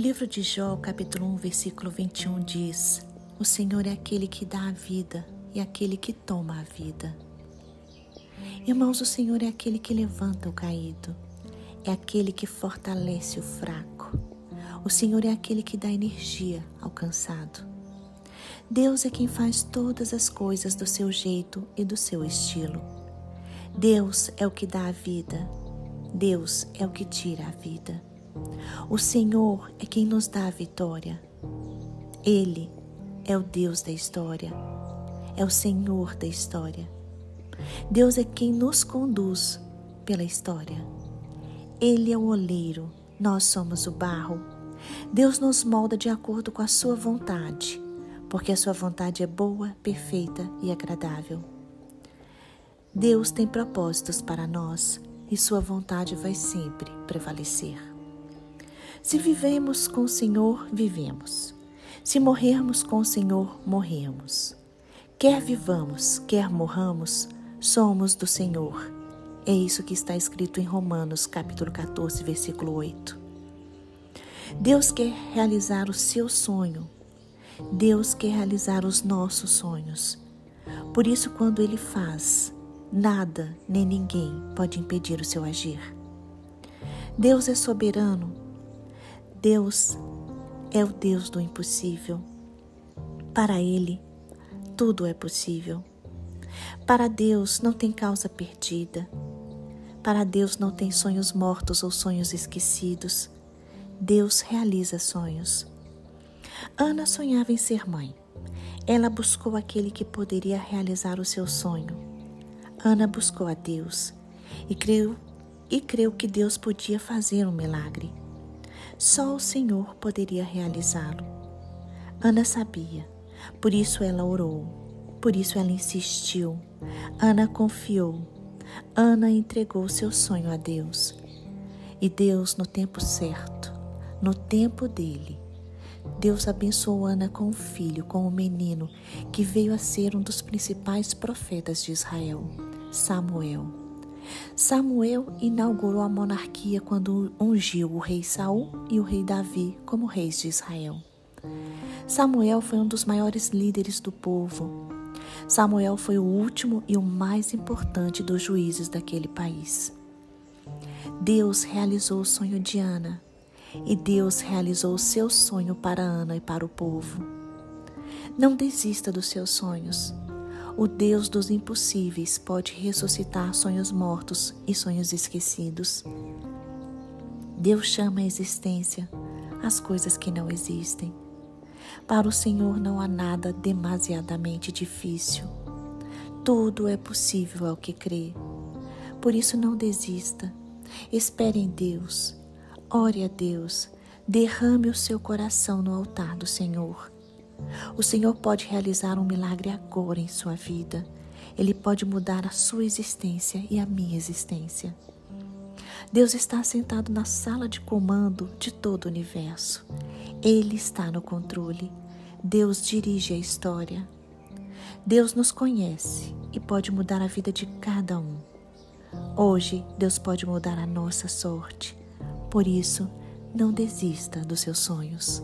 O livro de Jó, capítulo 1, versículo 21 diz: O Senhor é aquele que dá a vida e aquele que toma a vida. Irmãos, o Senhor é aquele que levanta o caído, é aquele que fortalece o fraco. O Senhor é aquele que dá energia ao cansado. Deus é quem faz todas as coisas do seu jeito e do seu estilo. Deus é o que dá a vida. Deus é o que tira a vida. O Senhor é quem nos dá a vitória. Ele é o Deus da história. É o Senhor da história. Deus é quem nos conduz pela história. Ele é o oleiro, nós somos o barro. Deus nos molda de acordo com a sua vontade, porque a sua vontade é boa, perfeita e agradável. Deus tem propósitos para nós e sua vontade vai sempre prevalecer. Se vivemos com o Senhor, vivemos. Se morrermos com o Senhor, morremos. Quer vivamos, quer morramos, somos do Senhor. É isso que está escrito em Romanos, capítulo 14, versículo 8. Deus quer realizar o seu sonho. Deus quer realizar os nossos sonhos. Por isso, quando Ele faz, nada nem ninguém pode impedir o seu agir. Deus é soberano Deus é o Deus do impossível. Para Ele, tudo é possível. Para Deus não tem causa perdida. Para Deus não tem sonhos mortos ou sonhos esquecidos. Deus realiza sonhos. Ana sonhava em ser mãe. Ela buscou aquele que poderia realizar o seu sonho. Ana buscou a Deus e creu e creu que Deus podia fazer um milagre. Só o Senhor poderia realizá-lo. Ana sabia, por isso ela orou, por isso ela insistiu. Ana confiou. Ana entregou seu sonho a Deus. E Deus, no tempo certo, no tempo dele, Deus abençoou Ana com um filho, com um menino que veio a ser um dos principais profetas de Israel, Samuel. Samuel inaugurou a monarquia quando ungiu o rei Saul e o rei Davi como reis de Israel. Samuel foi um dos maiores líderes do povo. Samuel foi o último e o mais importante dos juízes daquele país. Deus realizou o sonho de Ana e Deus realizou o seu sonho para Ana e para o povo. Não desista dos seus sonhos. O Deus dos impossíveis pode ressuscitar sonhos mortos e sonhos esquecidos. Deus chama à existência as coisas que não existem. Para o Senhor não há nada demasiadamente difícil. Tudo é possível ao que crê. Por isso não desista. Espere em Deus. Ore a Deus. Derrame o seu coração no altar do Senhor. O Senhor pode realizar um milagre agora em sua vida. Ele pode mudar a sua existência e a minha existência. Deus está sentado na sala de comando de todo o universo. Ele está no controle. Deus dirige a história. Deus nos conhece e pode mudar a vida de cada um. Hoje, Deus pode mudar a nossa sorte. Por isso, não desista dos seus sonhos.